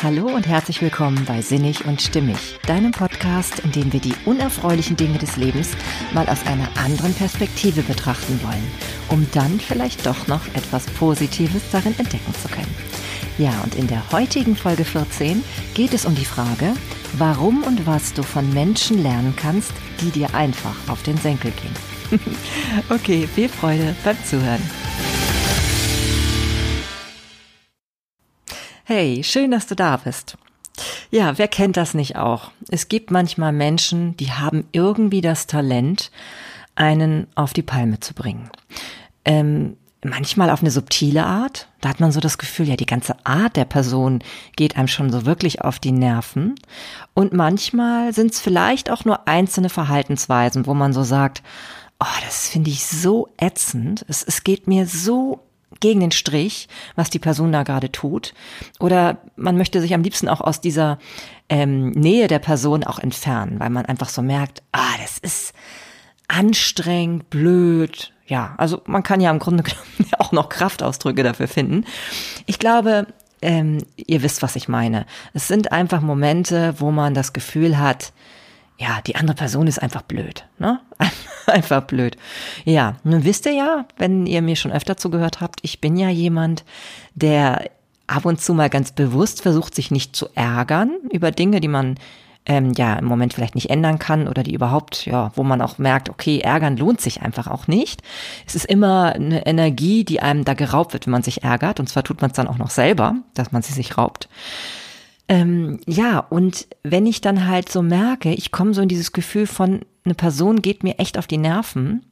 Hallo und herzlich willkommen bei Sinnig und Stimmig, deinem Podcast, in dem wir die unerfreulichen Dinge des Lebens mal aus einer anderen Perspektive betrachten wollen, um dann vielleicht doch noch etwas Positives darin entdecken zu können. Ja, und in der heutigen Folge 14 geht es um die Frage, warum und was du von Menschen lernen kannst, die dir einfach auf den Senkel gehen. okay, viel Freude beim Zuhören. Hey, schön, dass du da bist. Ja, wer kennt das nicht auch? Es gibt manchmal Menschen, die haben irgendwie das Talent, einen auf die Palme zu bringen. Ähm, manchmal auf eine subtile Art. Da hat man so das Gefühl, ja, die ganze Art der Person geht einem schon so wirklich auf die Nerven. Und manchmal sind es vielleicht auch nur einzelne Verhaltensweisen, wo man so sagt, oh, das finde ich so ätzend. Es, es geht mir so gegen den Strich, was die Person da gerade tut. Oder man möchte sich am liebsten auch aus dieser ähm, Nähe der Person auch entfernen, weil man einfach so merkt, ah, das ist anstrengend, blöd. Ja, also man kann ja im Grunde auch noch Kraftausdrücke dafür finden. Ich glaube, ähm, ihr wisst, was ich meine. Es sind einfach Momente, wo man das Gefühl hat, ja, die andere Person ist einfach blöd, ne? einfach blöd. Ja, nun wisst ihr ja, wenn ihr mir schon öfter zugehört habt, ich bin ja jemand, der ab und zu mal ganz bewusst versucht, sich nicht zu ärgern über Dinge, die man ähm, ja im Moment vielleicht nicht ändern kann oder die überhaupt, ja, wo man auch merkt, okay, ärgern lohnt sich einfach auch nicht. Es ist immer eine Energie, die einem da geraubt wird, wenn man sich ärgert. Und zwar tut man es dann auch noch selber, dass man sie sich raubt. Ähm, ja, und wenn ich dann halt so merke, ich komme so in dieses Gefühl von, eine Person geht mir echt auf die Nerven,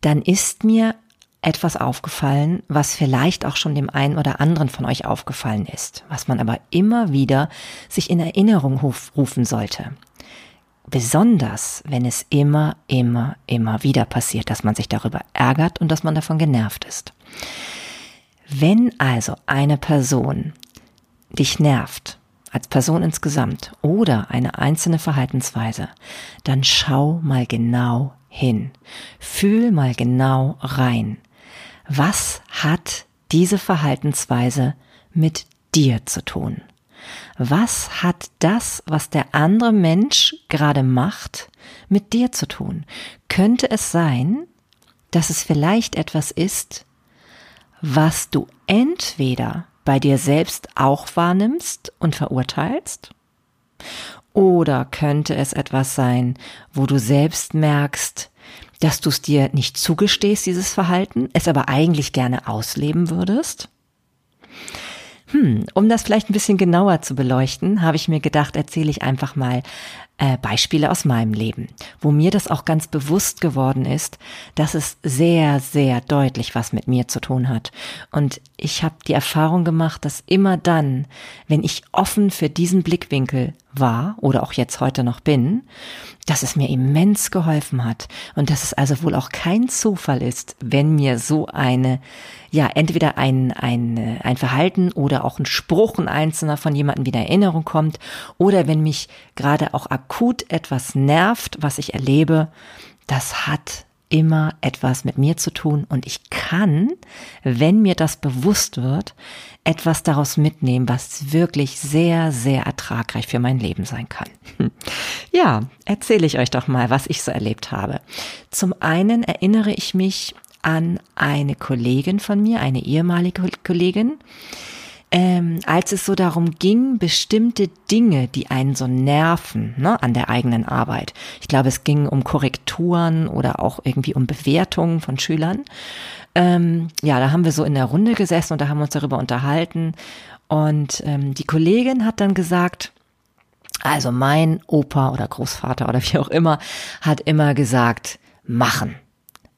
dann ist mir etwas aufgefallen, was vielleicht auch schon dem einen oder anderen von euch aufgefallen ist, was man aber immer wieder sich in Erinnerung rufen sollte. Besonders, wenn es immer, immer, immer wieder passiert, dass man sich darüber ärgert und dass man davon genervt ist. Wenn also eine Person dich nervt, als Person insgesamt oder eine einzelne Verhaltensweise, dann schau mal genau hin. Fühl mal genau rein. Was hat diese Verhaltensweise mit dir zu tun? Was hat das, was der andere Mensch gerade macht, mit dir zu tun? Könnte es sein, dass es vielleicht etwas ist, was du entweder bei dir selbst auch wahrnimmst und verurteilst? Oder könnte es etwas sein, wo du selbst merkst, dass du es dir nicht zugestehst, dieses Verhalten, es aber eigentlich gerne ausleben würdest? Hm, um das vielleicht ein bisschen genauer zu beleuchten, habe ich mir gedacht, erzähle ich einfach mal äh, Beispiele aus meinem Leben, wo mir das auch ganz bewusst geworden ist, dass es sehr, sehr deutlich was mit mir zu tun hat. Und ich habe die Erfahrung gemacht, dass immer dann, wenn ich offen für diesen Blickwinkel war oder auch jetzt heute noch bin, dass es mir immens geholfen hat und dass es also wohl auch kein Zufall ist, wenn mir so eine, ja, entweder ein, ein, ein Verhalten oder auch ein Spruch, ein einzelner von jemandem wieder Erinnerung kommt oder wenn mich gerade auch akut etwas nervt, was ich erlebe, das hat immer etwas mit mir zu tun und ich kann, wenn mir das bewusst wird, etwas daraus mitnehmen, was wirklich sehr, sehr ertragreich für mein Leben sein kann. Ja, erzähle ich euch doch mal, was ich so erlebt habe. Zum einen erinnere ich mich an eine Kollegin von mir, eine ehemalige Kollegin, ähm, als es so darum ging, bestimmte Dinge, die einen so nerven, ne, an der eigenen Arbeit. Ich glaube, es ging um Korrekturen oder auch irgendwie um Bewertungen von Schülern. Ähm, ja, da haben wir so in der Runde gesessen und da haben wir uns darüber unterhalten. Und ähm, die Kollegin hat dann gesagt, also mein Opa oder Großvater oder wie auch immer hat immer gesagt, machen,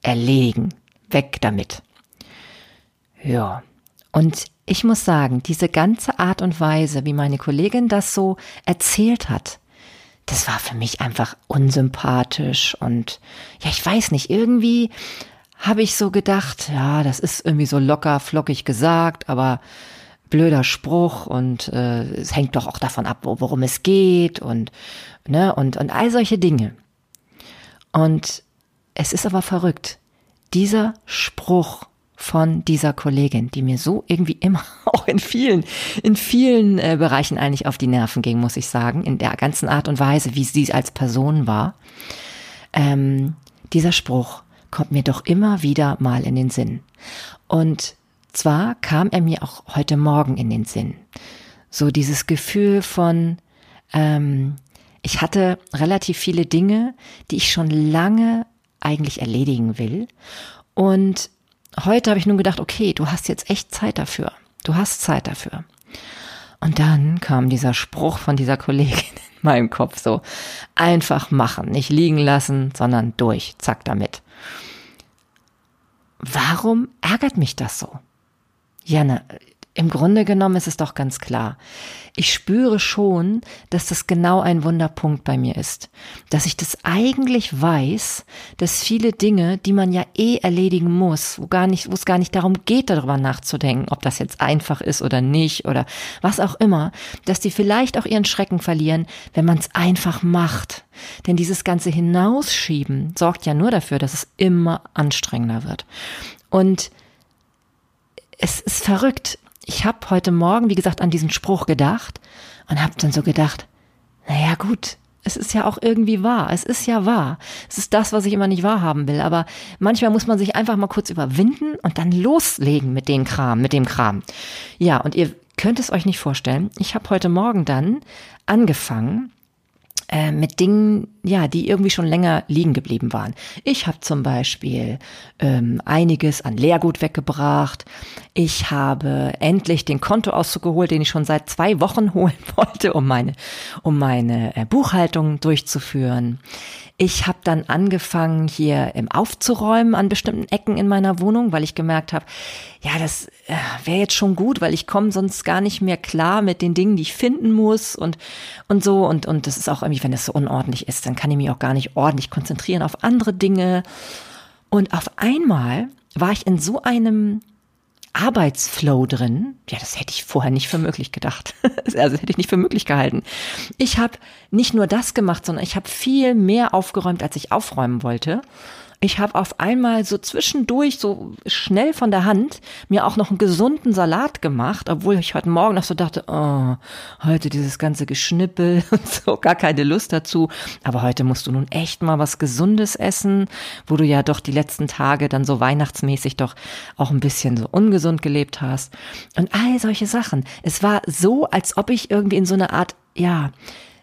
erlegen, weg damit. Ja, und ich muss sagen, diese ganze Art und Weise, wie meine Kollegin das so erzählt hat, das war für mich einfach unsympathisch und ja, ich weiß nicht, irgendwie habe ich so gedacht, ja, das ist irgendwie so locker, flockig gesagt, aber blöder Spruch und äh, es hängt doch auch davon ab, worum es geht und ne und und all solche Dinge. Und es ist aber verrückt. Dieser Spruch von dieser Kollegin, die mir so irgendwie immer auch in vielen, in vielen äh, Bereichen eigentlich auf die Nerven ging, muss ich sagen, in der ganzen Art und Weise, wie sie als Person war. Ähm, dieser Spruch kommt mir doch immer wieder mal in den Sinn. Und zwar kam er mir auch heute Morgen in den Sinn. So dieses Gefühl von, ähm, ich hatte relativ viele Dinge, die ich schon lange eigentlich erledigen will. Und heute habe ich nun gedacht, okay, du hast jetzt echt Zeit dafür. Du hast Zeit dafür. Und dann kam dieser Spruch von dieser Kollegin in meinem Kopf so, einfach machen, nicht liegen lassen, sondern durch, zack damit. Warum ärgert mich das so? Jana, im Grunde genommen ist es doch ganz klar. Ich spüre schon, dass das genau ein Wunderpunkt bei mir ist. Dass ich das eigentlich weiß, dass viele Dinge, die man ja eh erledigen muss, wo gar nicht, wo es gar nicht darum geht, darüber nachzudenken, ob das jetzt einfach ist oder nicht oder was auch immer, dass die vielleicht auch ihren Schrecken verlieren, wenn man es einfach macht. Denn dieses ganze Hinausschieben sorgt ja nur dafür, dass es immer anstrengender wird. Und es ist verrückt ich habe heute Morgen, wie gesagt, an diesen Spruch gedacht und habe dann so gedacht, naja gut, es ist ja auch irgendwie wahr. Es ist ja wahr. Es ist das, was ich immer nicht wahrhaben will. Aber manchmal muss man sich einfach mal kurz überwinden und dann loslegen mit dem Kram, mit dem Kram. Ja, und ihr könnt es euch nicht vorstellen. Ich habe heute Morgen dann angefangen, äh, mit Dingen, ja, die irgendwie schon länger liegen geblieben waren. Ich habe zum Beispiel ähm, einiges an Leergut weggebracht. Ich habe endlich den Kontoauszug geholt, den ich schon seit zwei Wochen holen wollte, um meine, um meine äh, Buchhaltung durchzuführen. Ich habe dann angefangen, hier im aufzuräumen an bestimmten Ecken in meiner Wohnung, weil ich gemerkt habe, ja, das äh, wäre jetzt schon gut, weil ich komme sonst gar nicht mehr klar mit den Dingen, die ich finden muss und und so und und das ist auch irgendwie, wenn es so unordentlich ist, dann kann ich mich auch gar nicht ordentlich konzentrieren auf andere Dinge. Und auf einmal war ich in so einem Arbeitsflow drin. Ja, das hätte ich vorher nicht für möglich gedacht. also hätte ich nicht für möglich gehalten. Ich habe nicht nur das gemacht, sondern ich habe viel mehr aufgeräumt, als ich aufräumen wollte. Ich habe auf einmal so zwischendurch, so schnell von der Hand, mir auch noch einen gesunden Salat gemacht, obwohl ich heute Morgen noch so dachte, oh, heute dieses ganze Geschnippel und so, gar keine Lust dazu. Aber heute musst du nun echt mal was Gesundes essen, wo du ja doch die letzten Tage dann so weihnachtsmäßig doch auch ein bisschen so ungesund gelebt hast. Und all solche Sachen. Es war so, als ob ich irgendwie in so eine Art, ja,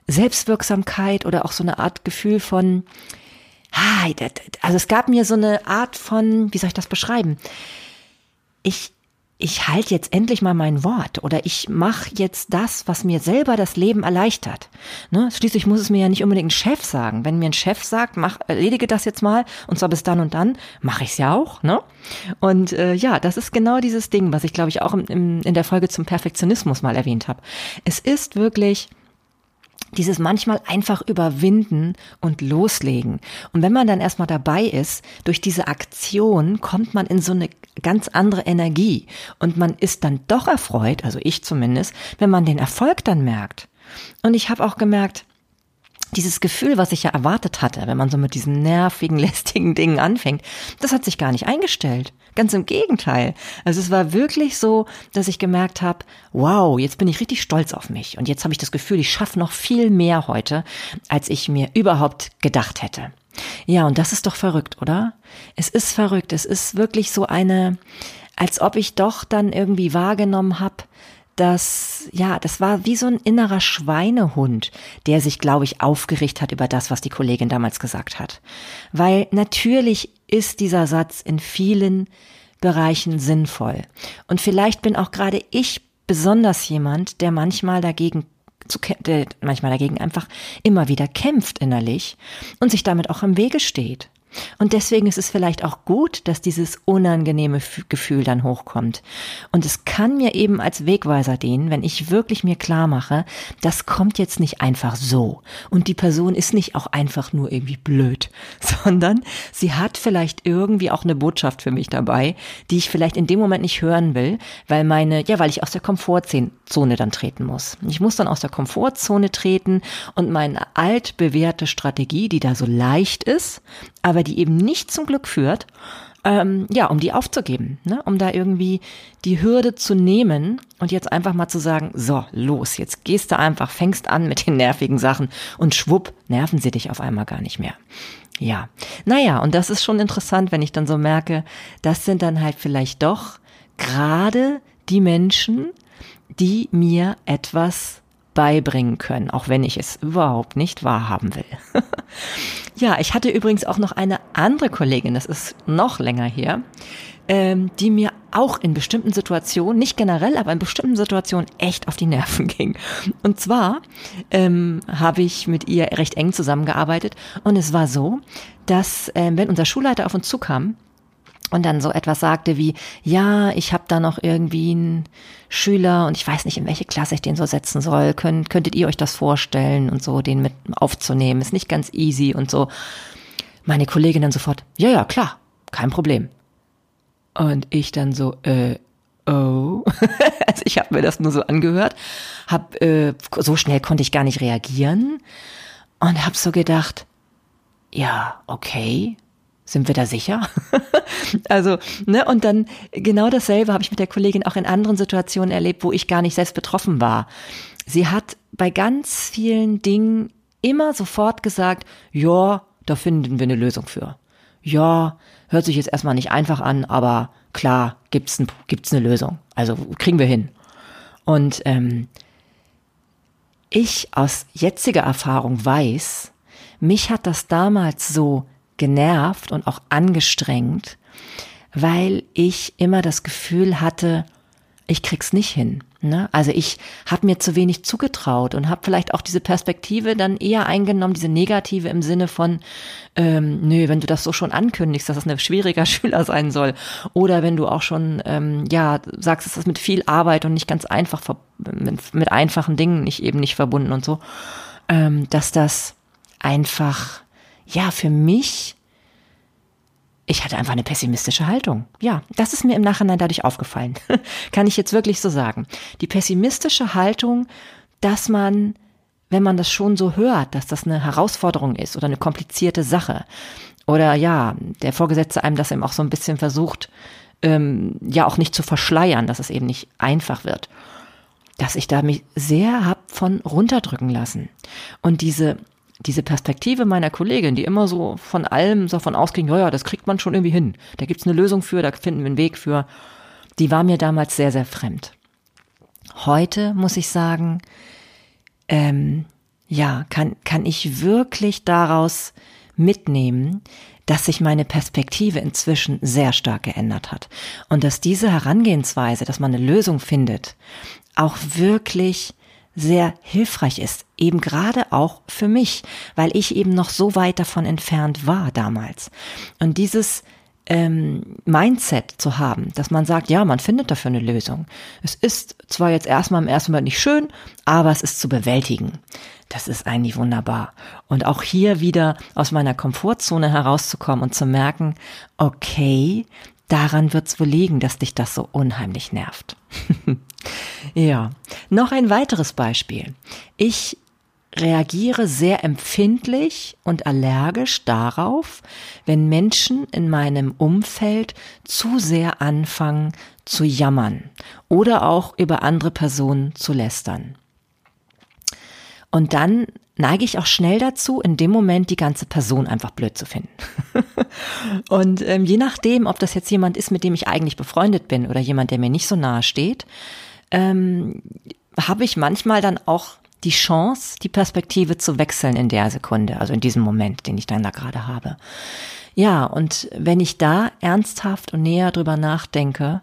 Selbstwirksamkeit oder auch so eine Art Gefühl von, also es gab mir so eine Art von, wie soll ich das beschreiben? Ich, ich halte jetzt endlich mal mein Wort oder ich mache jetzt das, was mir selber das Leben erleichtert. Ne? Schließlich muss es mir ja nicht unbedingt ein Chef sagen. Wenn mir ein Chef sagt, mach, erledige das jetzt mal und zwar bis dann und dann, mache ich es ja auch. Ne? Und äh, ja, das ist genau dieses Ding, was ich glaube ich auch im, im, in der Folge zum Perfektionismus mal erwähnt habe. Es ist wirklich dieses manchmal einfach überwinden und loslegen. Und wenn man dann erstmal dabei ist, durch diese Aktion kommt man in so eine ganz andere Energie und man ist dann doch erfreut, also ich zumindest, wenn man den Erfolg dann merkt. Und ich habe auch gemerkt, dieses Gefühl, was ich ja erwartet hatte, wenn man so mit diesen nervigen, lästigen Dingen anfängt, das hat sich gar nicht eingestellt. Ganz im Gegenteil. Also es war wirklich so, dass ich gemerkt habe, wow, jetzt bin ich richtig stolz auf mich. Und jetzt habe ich das Gefühl, ich schaffe noch viel mehr heute, als ich mir überhaupt gedacht hätte. Ja, und das ist doch verrückt, oder? Es ist verrückt. Es ist wirklich so eine, als ob ich doch dann irgendwie wahrgenommen habe, dass, ja, das war wie so ein innerer Schweinehund, der sich, glaube ich, aufgerichtet hat über das, was die Kollegin damals gesagt hat. Weil natürlich ist dieser Satz in vielen Bereichen sinnvoll. Und vielleicht bin auch gerade ich besonders jemand, der manchmal dagegen zu, der manchmal dagegen einfach immer wieder kämpft innerlich und sich damit auch im Wege steht. Und deswegen ist es vielleicht auch gut, dass dieses unangenehme Gefühl dann hochkommt. Und es kann mir eben als Wegweiser dienen, wenn ich wirklich mir klar mache, das kommt jetzt nicht einfach so. Und die Person ist nicht auch einfach nur irgendwie blöd, sondern sie hat vielleicht irgendwie auch eine Botschaft für mich dabei, die ich vielleicht in dem Moment nicht hören will, weil meine, ja, weil ich aus der Komfortzone dann treten muss. Ich muss dann aus der Komfortzone treten und meine altbewährte Strategie, die da so leicht ist, aber die eben nicht zum Glück führt, ähm, ja, um die aufzugeben, ne? um da irgendwie die Hürde zu nehmen und jetzt einfach mal zu sagen, so, los, jetzt gehst du einfach, fängst an mit den nervigen Sachen und schwupp, nerven sie dich auf einmal gar nicht mehr. Ja, naja, und das ist schon interessant, wenn ich dann so merke, das sind dann halt vielleicht doch gerade die Menschen, die mir etwas beibringen können, auch wenn ich es überhaupt nicht wahrhaben will. ja, ich hatte übrigens auch noch eine andere Kollegin, das ist noch länger her, ähm, die mir auch in bestimmten Situationen, nicht generell, aber in bestimmten Situationen echt auf die Nerven ging. Und zwar ähm, habe ich mit ihr recht eng zusammengearbeitet und es war so, dass ähm, wenn unser Schulleiter auf uns zukam, und dann so etwas sagte wie, ja, ich habe da noch irgendwie einen Schüler und ich weiß nicht, in welche Klasse ich den so setzen soll. Könnt, könntet ihr euch das vorstellen und so, den mit aufzunehmen? Ist nicht ganz easy und so. Meine Kollegin dann sofort, ja, ja, klar, kein Problem. Und ich dann so, äh, oh. also ich habe mir das nur so angehört, hab, äh, so schnell konnte ich gar nicht reagieren und habe so gedacht, ja, okay, sind wir da sicher? also, ne, und dann genau dasselbe habe ich mit der Kollegin auch in anderen Situationen erlebt, wo ich gar nicht selbst betroffen war. Sie hat bei ganz vielen Dingen immer sofort gesagt, ja, da finden wir eine Lösung für. Ja, hört sich jetzt erstmal nicht einfach an, aber klar, gibt's, ein, gibt's eine Lösung. Also kriegen wir hin. Und ähm, ich aus jetziger Erfahrung weiß, mich hat das damals so genervt und auch angestrengt, weil ich immer das Gefühl hatte, ich krieg's nicht hin. Ne? Also ich habe mir zu wenig zugetraut und habe vielleicht auch diese Perspektive dann eher eingenommen, diese negative im Sinne von, ähm, nö, wenn du das so schon ankündigst, dass das ein schwieriger Schüler sein soll, oder wenn du auch schon ähm, ja sagst, es ist mit viel Arbeit und nicht ganz einfach mit, mit einfachen Dingen nicht eben nicht verbunden und so, ähm, dass das einfach ja, für mich, ich hatte einfach eine pessimistische Haltung. Ja, das ist mir im Nachhinein dadurch aufgefallen. Kann ich jetzt wirklich so sagen. Die pessimistische Haltung, dass man, wenn man das schon so hört, dass das eine Herausforderung ist oder eine komplizierte Sache, oder ja, der Vorgesetzte einem das eben auch so ein bisschen versucht, ähm, ja auch nicht zu verschleiern, dass es eben nicht einfach wird, dass ich da mich sehr hab von runterdrücken lassen. Und diese diese Perspektive meiner Kollegin, die immer so von allem davon ausging, ja, ja, das kriegt man schon irgendwie hin. Da gibt's eine Lösung für, da finden wir einen Weg für. Die war mir damals sehr, sehr fremd. Heute muss ich sagen, ähm, ja, kann, kann ich wirklich daraus mitnehmen, dass sich meine Perspektive inzwischen sehr stark geändert hat. Und dass diese Herangehensweise, dass man eine Lösung findet, auch wirklich sehr hilfreich ist, eben gerade auch für mich, weil ich eben noch so weit davon entfernt war damals. Und dieses ähm, Mindset zu haben, dass man sagt, ja, man findet dafür eine Lösung. Es ist zwar jetzt erstmal im ersten Moment nicht schön, aber es ist zu bewältigen. Das ist eigentlich wunderbar. Und auch hier wieder aus meiner Komfortzone herauszukommen und zu merken, okay, daran wird's wohl liegen, dass dich das so unheimlich nervt. ja, noch ein weiteres Beispiel. Ich reagiere sehr empfindlich und allergisch darauf, wenn Menschen in meinem Umfeld zu sehr anfangen zu jammern oder auch über andere Personen zu lästern. Und dann neige ich auch schnell dazu, in dem Moment die ganze Person einfach blöd zu finden. und ähm, je nachdem, ob das jetzt jemand ist, mit dem ich eigentlich befreundet bin oder jemand, der mir nicht so nahe steht, ähm, habe ich manchmal dann auch die Chance, die Perspektive zu wechseln in der Sekunde, also in diesem Moment, den ich dann da gerade habe. Ja, und wenn ich da ernsthaft und näher drüber nachdenke,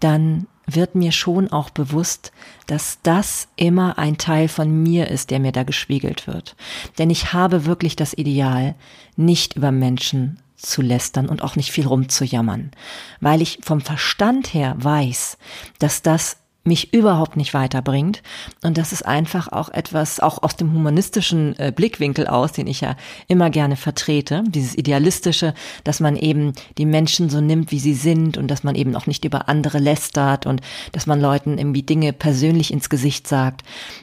dann wird mir schon auch bewusst, dass das immer ein Teil von mir ist, der mir da gespiegelt wird. Denn ich habe wirklich das Ideal, nicht über Menschen zu lästern und auch nicht viel rumzujammern, weil ich vom Verstand her weiß, dass das mich überhaupt nicht weiterbringt. Und das ist einfach auch etwas, auch aus dem humanistischen äh, Blickwinkel aus, den ich ja immer gerne vertrete, dieses Idealistische, dass man eben die Menschen so nimmt, wie sie sind und dass man eben auch nicht über andere lästert und dass man Leuten irgendwie Dinge persönlich ins Gesicht sagt.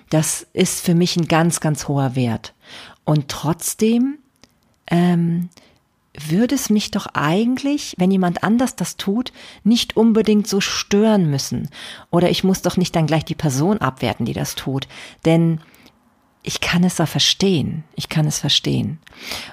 Das ist für mich ein ganz, ganz hoher Wert. Und trotzdem ähm, würde es mich doch eigentlich, wenn jemand anders das tut, nicht unbedingt so stören müssen. Oder ich muss doch nicht dann gleich die Person abwerten, die das tut. Denn ich kann es da verstehen. Ich kann es verstehen.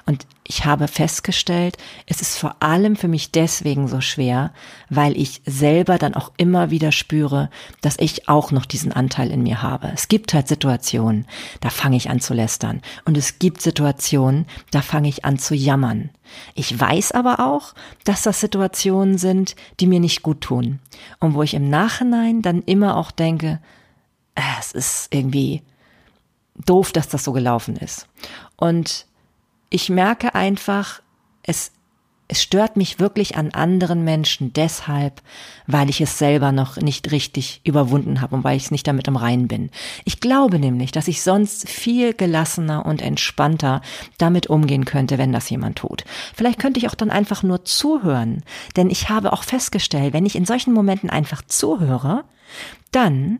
Und ich habe festgestellt, es ist vor allem für mich deswegen so schwer, weil ich selber dann auch immer wieder spüre, dass ich auch noch diesen Anteil in mir habe. Es gibt halt Situationen, da fange ich an zu lästern. Und es gibt Situationen, da fange ich an zu jammern. Ich weiß aber auch, dass das Situationen sind, die mir nicht gut tun. Und wo ich im Nachhinein dann immer auch denke, äh, es ist irgendwie doof, dass das so gelaufen ist. Und ich merke einfach, es, es stört mich wirklich an anderen Menschen deshalb, weil ich es selber noch nicht richtig überwunden habe und weil ich es nicht damit im Reinen bin. Ich glaube nämlich, dass ich sonst viel gelassener und entspannter damit umgehen könnte, wenn das jemand tut. Vielleicht könnte ich auch dann einfach nur zuhören, denn ich habe auch festgestellt, wenn ich in solchen Momenten einfach zuhöre, dann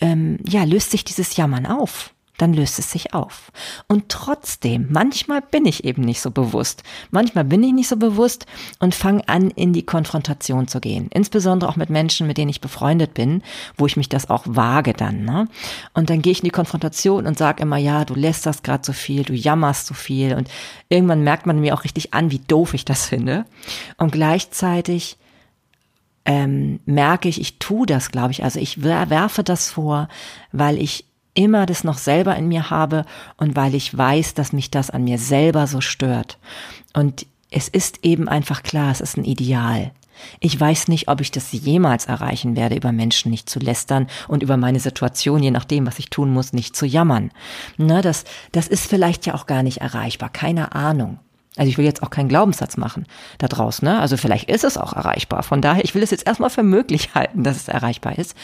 ähm, ja löst sich dieses Jammern auf dann löst es sich auf. Und trotzdem, manchmal bin ich eben nicht so bewusst. Manchmal bin ich nicht so bewusst und fange an, in die Konfrontation zu gehen. Insbesondere auch mit Menschen, mit denen ich befreundet bin, wo ich mich das auch wage dann. Ne? Und dann gehe ich in die Konfrontation und sage immer, ja, du lässt das gerade so viel, du jammerst so viel. Und irgendwann merkt man mir auch richtig an, wie doof ich das finde. Und gleichzeitig ähm, merke ich, ich tue das, glaube ich. Also ich werfe das vor, weil ich immer das noch selber in mir habe und weil ich weiß, dass mich das an mir selber so stört. Und es ist eben einfach klar, es ist ein Ideal. Ich weiß nicht, ob ich das jemals erreichen werde, über Menschen nicht zu lästern und über meine Situation, je nachdem, was ich tun muss, nicht zu jammern. Na, das, das ist vielleicht ja auch gar nicht erreichbar. Keine Ahnung. Also ich will jetzt auch keinen Glaubenssatz machen da draußen. Ne? Also vielleicht ist es auch erreichbar. Von daher, ich will es jetzt erstmal für möglich halten, dass es erreichbar ist.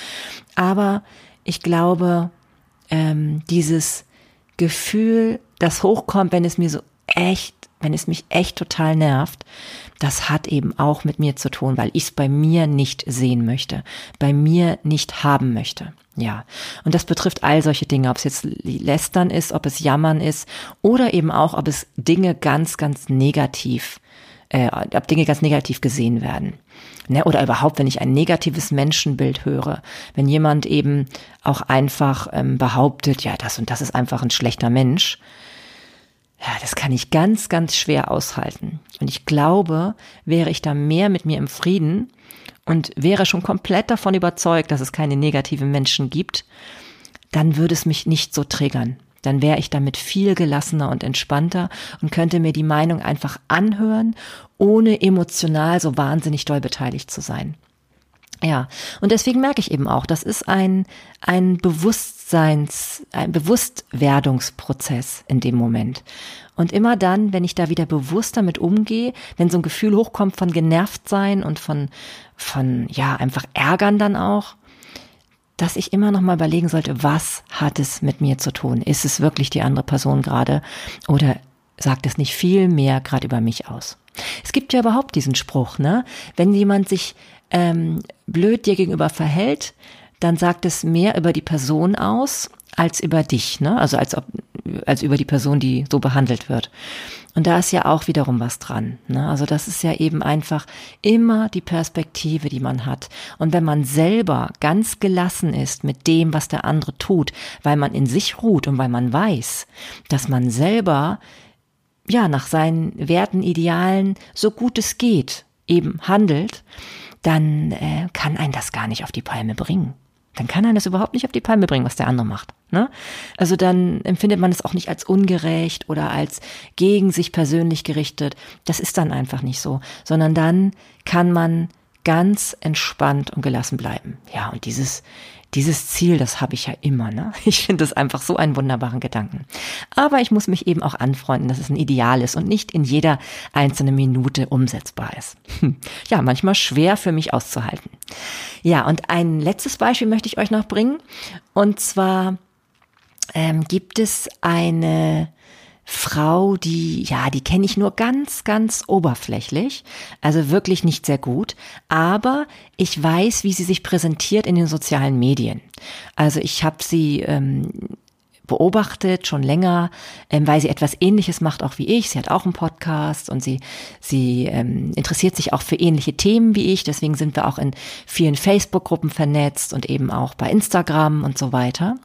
Aber ich glaube, ähm, dieses Gefühl, das hochkommt, wenn es mir so echt, wenn es mich echt total nervt, das hat eben auch mit mir zu tun, weil ich es bei mir nicht sehen möchte, bei mir nicht haben möchte. Ja, und das betrifft all solche Dinge, ob es jetzt lästern ist, ob es jammern ist oder eben auch, ob es Dinge ganz, ganz negativ äh, ob Dinge ganz negativ gesehen werden. Ne? Oder überhaupt, wenn ich ein negatives Menschenbild höre, wenn jemand eben auch einfach ähm, behauptet, ja, das und das ist einfach ein schlechter Mensch, ja, das kann ich ganz, ganz schwer aushalten. Und ich glaube, wäre ich da mehr mit mir im Frieden und wäre schon komplett davon überzeugt, dass es keine negativen Menschen gibt, dann würde es mich nicht so triggern dann wäre ich damit viel gelassener und entspannter und könnte mir die Meinung einfach anhören, ohne emotional so wahnsinnig doll beteiligt zu sein. Ja, und deswegen merke ich eben auch, das ist ein, ein Bewusstseins, ein Bewusstwerdungsprozess in dem Moment. Und immer dann, wenn ich da wieder bewusst damit umgehe, wenn so ein Gefühl hochkommt von genervt sein und von, von, ja, einfach ärgern dann auch, dass ich immer noch mal überlegen sollte, was hat es mit mir zu tun? Ist es wirklich die andere Person gerade oder sagt es nicht viel mehr gerade über mich aus? Es gibt ja überhaupt diesen Spruch, ne? Wenn jemand sich ähm, blöd dir gegenüber verhält, dann sagt es mehr über die Person aus als über dich, ne? Also als ob als über die Person, die so behandelt wird. Und da ist ja auch wiederum was dran. Ne? Also das ist ja eben einfach immer die Perspektive, die man hat. Und wenn man selber ganz gelassen ist mit dem, was der andere tut, weil man in sich ruht und weil man weiß, dass man selber ja nach seinen Werten, Idealen so gut es geht eben handelt, dann äh, kann ein das gar nicht auf die Palme bringen dann kann er das überhaupt nicht auf die Palme bringen, was der andere macht. Ne? Also dann empfindet man es auch nicht als ungerecht oder als gegen sich persönlich gerichtet. Das ist dann einfach nicht so, sondern dann kann man ganz entspannt und gelassen bleiben. Ja, und dieses, dieses Ziel, das habe ich ja immer. Ne? Ich finde das einfach so einen wunderbaren Gedanken. Aber ich muss mich eben auch anfreunden, dass es ein Ideal ist und nicht in jeder einzelnen Minute umsetzbar ist. Ja, manchmal schwer für mich auszuhalten. Ja, und ein letztes Beispiel möchte ich euch noch bringen. Und zwar ähm, gibt es eine Frau, die, ja, die kenne ich nur ganz, ganz oberflächlich, also wirklich nicht sehr gut, aber ich weiß, wie sie sich präsentiert in den sozialen Medien. Also ich habe sie ähm, beobachtet schon länger, ähm, weil sie etwas Ähnliches macht auch wie ich. Sie hat auch einen Podcast und sie sie ähm, interessiert sich auch für ähnliche Themen wie ich. Deswegen sind wir auch in vielen Facebook-Gruppen vernetzt und eben auch bei Instagram und so weiter.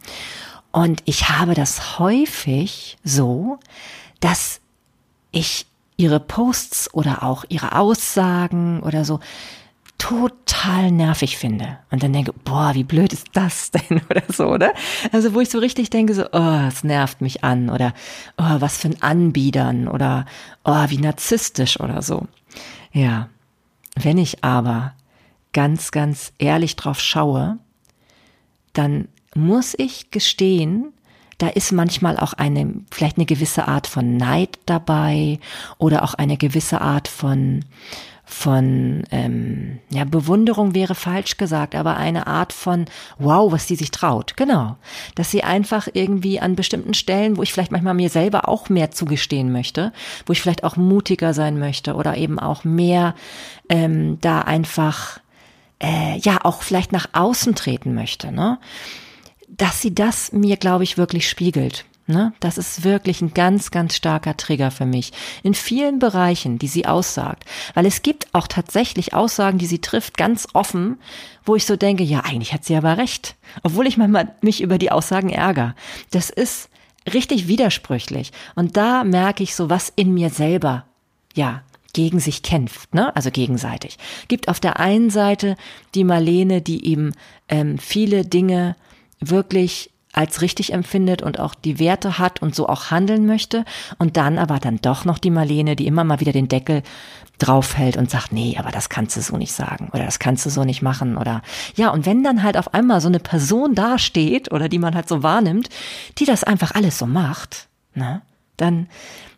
Und ich habe das häufig so, dass ich ihre Posts oder auch ihre Aussagen oder so total nervig finde und dann denke, boah, wie blöd ist das denn oder so, oder? Also wo ich so richtig denke, so, oh, es nervt mich an oder oh, was für ein Anbiedern oder oh, wie narzisstisch oder so. Ja, wenn ich aber ganz, ganz ehrlich drauf schaue, dann muss ich gestehen, da ist manchmal auch eine, vielleicht eine gewisse Art von Neid dabei oder auch eine gewisse Art von, von, ähm, ja, Bewunderung wäre falsch gesagt, aber eine Art von, wow, was die sich traut. Genau. Dass sie einfach irgendwie an bestimmten Stellen, wo ich vielleicht manchmal mir selber auch mehr zugestehen möchte, wo ich vielleicht auch mutiger sein möchte oder eben auch mehr ähm, da einfach, äh, ja, auch vielleicht nach außen treten möchte, ne? Dass sie das mir, glaube ich, wirklich spiegelt. Ne? Das ist wirklich ein ganz, ganz starker Trigger für mich. In vielen Bereichen, die sie aussagt. Weil es gibt auch tatsächlich Aussagen, die sie trifft, ganz offen, wo ich so denke, ja, eigentlich hat sie aber recht. Obwohl ich manchmal mich über die Aussagen ärgere. Das ist richtig widersprüchlich. Und da merke ich so, was in mir selber, ja, gegen sich kämpft, ne? also gegenseitig. Gibt auf der einen Seite die Marlene, die eben ähm, viele Dinge wirklich als richtig empfindet und auch die Werte hat und so auch handeln möchte. Und dann aber dann doch noch die Marlene, die immer mal wieder den Deckel draufhält und sagt, nee, aber das kannst du so nicht sagen oder das kannst du so nicht machen oder ja, und wenn dann halt auf einmal so eine Person dasteht oder die man halt so wahrnimmt, die das einfach alles so macht, ne, dann,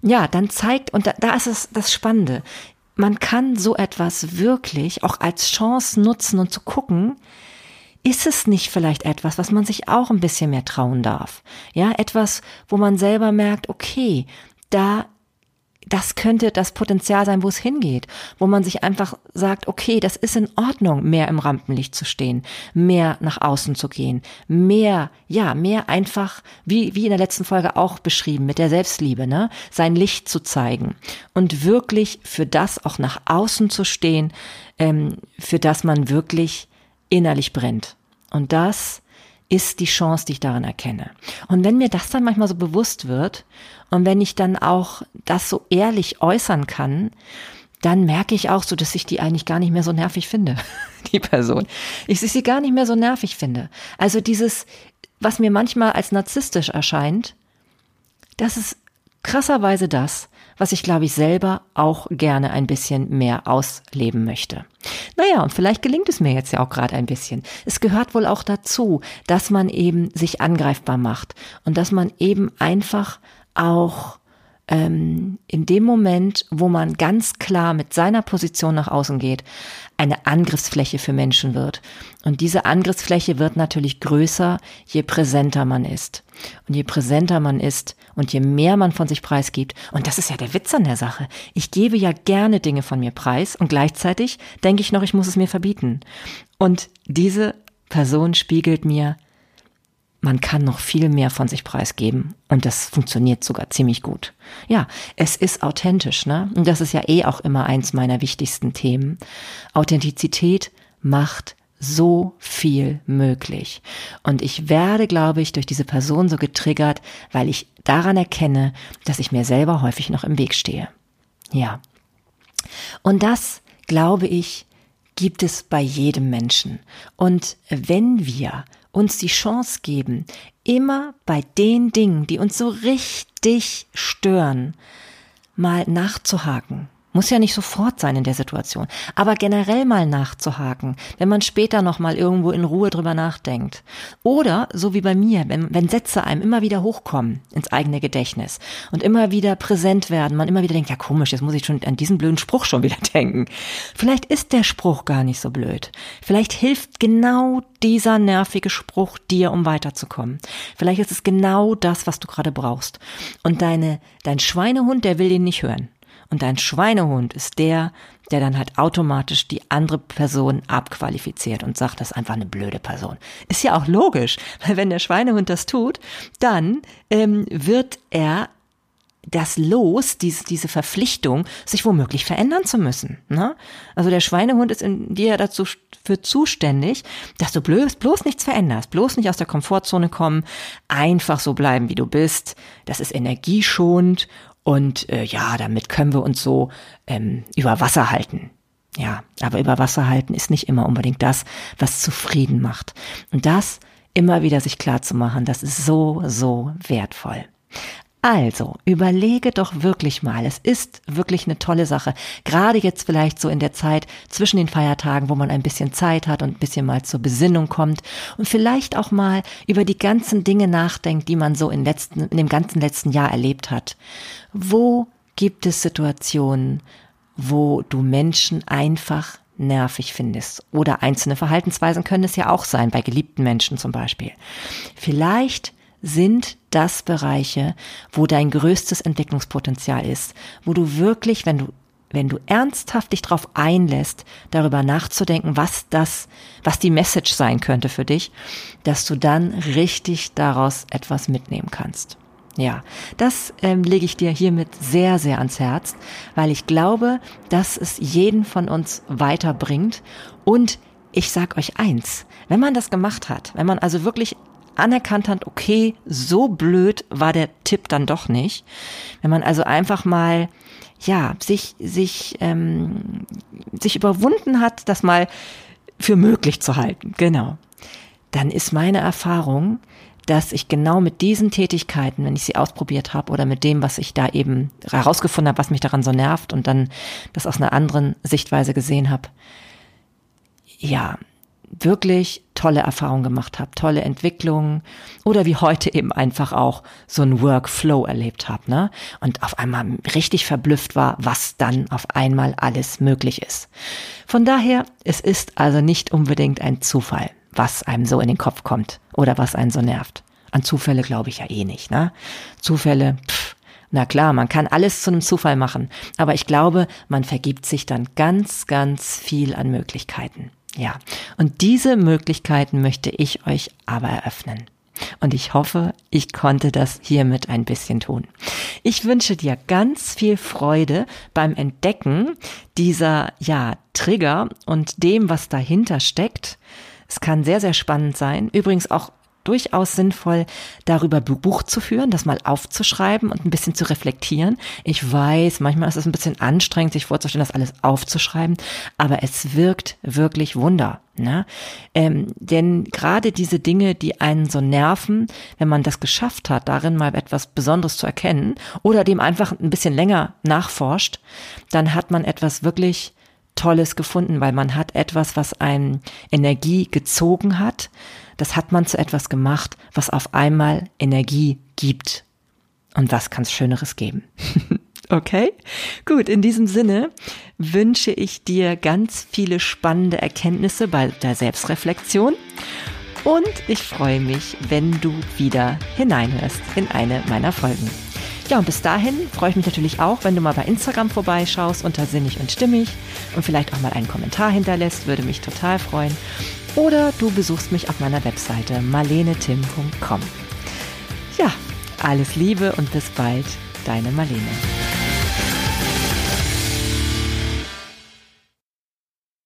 ja, dann zeigt, und da, da ist es das Spannende, man kann so etwas wirklich auch als Chance nutzen und zu gucken, ist es nicht vielleicht etwas, was man sich auch ein bisschen mehr trauen darf? Ja, etwas, wo man selber merkt, okay, da das könnte das Potenzial sein, wo es hingeht, wo man sich einfach sagt, okay, das ist in Ordnung, mehr im Rampenlicht zu stehen, mehr nach außen zu gehen, mehr, ja, mehr einfach, wie, wie in der letzten Folge auch beschrieben, mit der Selbstliebe, ne, sein Licht zu zeigen und wirklich für das auch nach außen zu stehen, ähm, für das man wirklich innerlich brennt. Und das ist die Chance, die ich darin erkenne. Und wenn mir das dann manchmal so bewusst wird und wenn ich dann auch das so ehrlich äußern kann, dann merke ich auch so, dass ich die eigentlich gar nicht mehr so nervig finde, die Person. Ich sie gar nicht mehr so nervig finde. Also dieses, was mir manchmal als narzisstisch erscheint, das ist krasserweise das, was ich, glaube ich, selber auch gerne ein bisschen mehr ausleben möchte. Naja, und vielleicht gelingt es mir jetzt ja auch gerade ein bisschen. Es gehört wohl auch dazu, dass man eben sich angreifbar macht und dass man eben einfach auch ähm, in dem Moment, wo man ganz klar mit seiner Position nach außen geht, eine Angriffsfläche für Menschen wird. Und diese Angriffsfläche wird natürlich größer, je präsenter man ist. Und je präsenter man ist und je mehr man von sich preisgibt, und das ist ja der Witz an der Sache, ich gebe ja gerne Dinge von mir preis und gleichzeitig denke ich noch, ich muss es mir verbieten. Und diese Person spiegelt mir, man kann noch viel mehr von sich preisgeben und das funktioniert sogar ziemlich gut. Ja, es ist authentisch, ne? Und das ist ja eh auch immer eins meiner wichtigsten Themen. Authentizität macht so viel möglich. Und ich werde, glaube ich, durch diese Person so getriggert, weil ich daran erkenne, dass ich mir selber häufig noch im Weg stehe. Ja. Und das, glaube ich, gibt es bei jedem Menschen. Und wenn wir uns die Chance geben, immer bei den Dingen, die uns so richtig stören, mal nachzuhaken muss ja nicht sofort sein in der Situation, aber generell mal nachzuhaken, wenn man später noch mal irgendwo in Ruhe drüber nachdenkt. Oder so wie bei mir, wenn, wenn Sätze einem immer wieder hochkommen ins eigene Gedächtnis und immer wieder präsent werden, man immer wieder denkt, ja komisch, jetzt muss ich schon an diesen blöden Spruch schon wieder denken. Vielleicht ist der Spruch gar nicht so blöd. Vielleicht hilft genau dieser nervige Spruch dir, um weiterzukommen. Vielleicht ist es genau das, was du gerade brauchst. Und deine, dein Schweinehund, der will ihn nicht hören. Und dein Schweinehund ist der, der dann halt automatisch die andere Person abqualifiziert und sagt, das ist einfach eine blöde Person. Ist ja auch logisch, weil wenn der Schweinehund das tut, dann ähm, wird er das Los, diese, diese Verpflichtung, sich womöglich verändern zu müssen. Ne? Also der Schweinehund ist in dir dazu für zuständig, dass du bloß, bloß nichts veränderst, bloß nicht aus der Komfortzone kommen, einfach so bleiben, wie du bist. Das ist energieschonend und äh, ja, damit können wir uns so ähm, über Wasser halten. Ja, aber über Wasser halten ist nicht immer unbedingt das, was zufrieden macht. Und das immer wieder sich klar zu machen, das ist so, so wertvoll. Also, überlege doch wirklich mal. Es ist wirklich eine tolle Sache. Gerade jetzt vielleicht so in der Zeit zwischen den Feiertagen, wo man ein bisschen Zeit hat und ein bisschen mal zur Besinnung kommt und vielleicht auch mal über die ganzen Dinge nachdenkt, die man so in, letzten, in dem ganzen letzten Jahr erlebt hat. Wo gibt es Situationen, wo du Menschen einfach nervig findest. Oder einzelne Verhaltensweisen können es ja auch sein, bei geliebten Menschen zum Beispiel. Vielleicht sind das Bereiche, wo dein größtes Entwicklungspotenzial ist, wo du wirklich, wenn du wenn du ernsthaft dich darauf einlässt, darüber nachzudenken, was das, was die Message sein könnte für dich, dass du dann richtig daraus etwas mitnehmen kannst. Ja, das ähm, lege ich dir hiermit sehr, sehr ans Herz, weil ich glaube, dass es jeden von uns weiterbringt. Und ich sag euch eins, wenn man das gemacht hat, wenn man also wirklich anerkannt hat, okay, so blöd war der Tipp dann doch nicht. Wenn man also einfach mal ja sich sich ähm, sich überwunden hat, das mal für möglich zu halten, genau, dann ist meine Erfahrung, dass ich genau mit diesen Tätigkeiten, wenn ich sie ausprobiert habe oder mit dem, was ich da eben herausgefunden habe, was mich daran so nervt und dann das aus einer anderen Sichtweise gesehen habe, ja, wirklich tolle Erfahrungen gemacht habe, tolle Entwicklungen oder wie heute eben einfach auch so ein Workflow erlebt habe, ne? Und auf einmal richtig verblüfft war, was dann auf einmal alles möglich ist. Von daher, es ist also nicht unbedingt ein Zufall, was einem so in den Kopf kommt oder was einen so nervt. An Zufälle glaube ich ja eh nicht, ne? Zufälle, pff, na klar, man kann alles zu einem Zufall machen, aber ich glaube, man vergibt sich dann ganz, ganz viel an Möglichkeiten. Ja, und diese Möglichkeiten möchte ich euch aber eröffnen. Und ich hoffe, ich konnte das hiermit ein bisschen tun. Ich wünsche dir ganz viel Freude beim Entdecken dieser, ja, Trigger und dem, was dahinter steckt. Es kann sehr, sehr spannend sein. Übrigens auch durchaus sinnvoll, darüber Buch zu führen, das mal aufzuschreiben und ein bisschen zu reflektieren. Ich weiß, manchmal ist es ein bisschen anstrengend, sich vorzustellen, das alles aufzuschreiben, aber es wirkt wirklich Wunder. Ne? Ähm, denn gerade diese Dinge, die einen so nerven, wenn man das geschafft hat, darin mal etwas Besonderes zu erkennen oder dem einfach ein bisschen länger nachforscht, dann hat man etwas wirklich Tolles gefunden, weil man hat etwas, was einem Energie gezogen hat. Das hat man zu etwas gemacht, was auf einmal Energie gibt. Und was kann es Schöneres geben? okay? Gut, in diesem Sinne wünsche ich dir ganz viele spannende Erkenntnisse bei der Selbstreflexion. Und ich freue mich, wenn du wieder hineinhörst in eine meiner Folgen. Ja, und bis dahin freue ich mich natürlich auch, wenn du mal bei Instagram vorbeischaust unter Sinnig und Stimmig und vielleicht auch mal einen Kommentar hinterlässt, würde mich total freuen. Oder du besuchst mich auf meiner Webseite marlenetim.com. Ja, alles Liebe und bis bald, deine Marlene.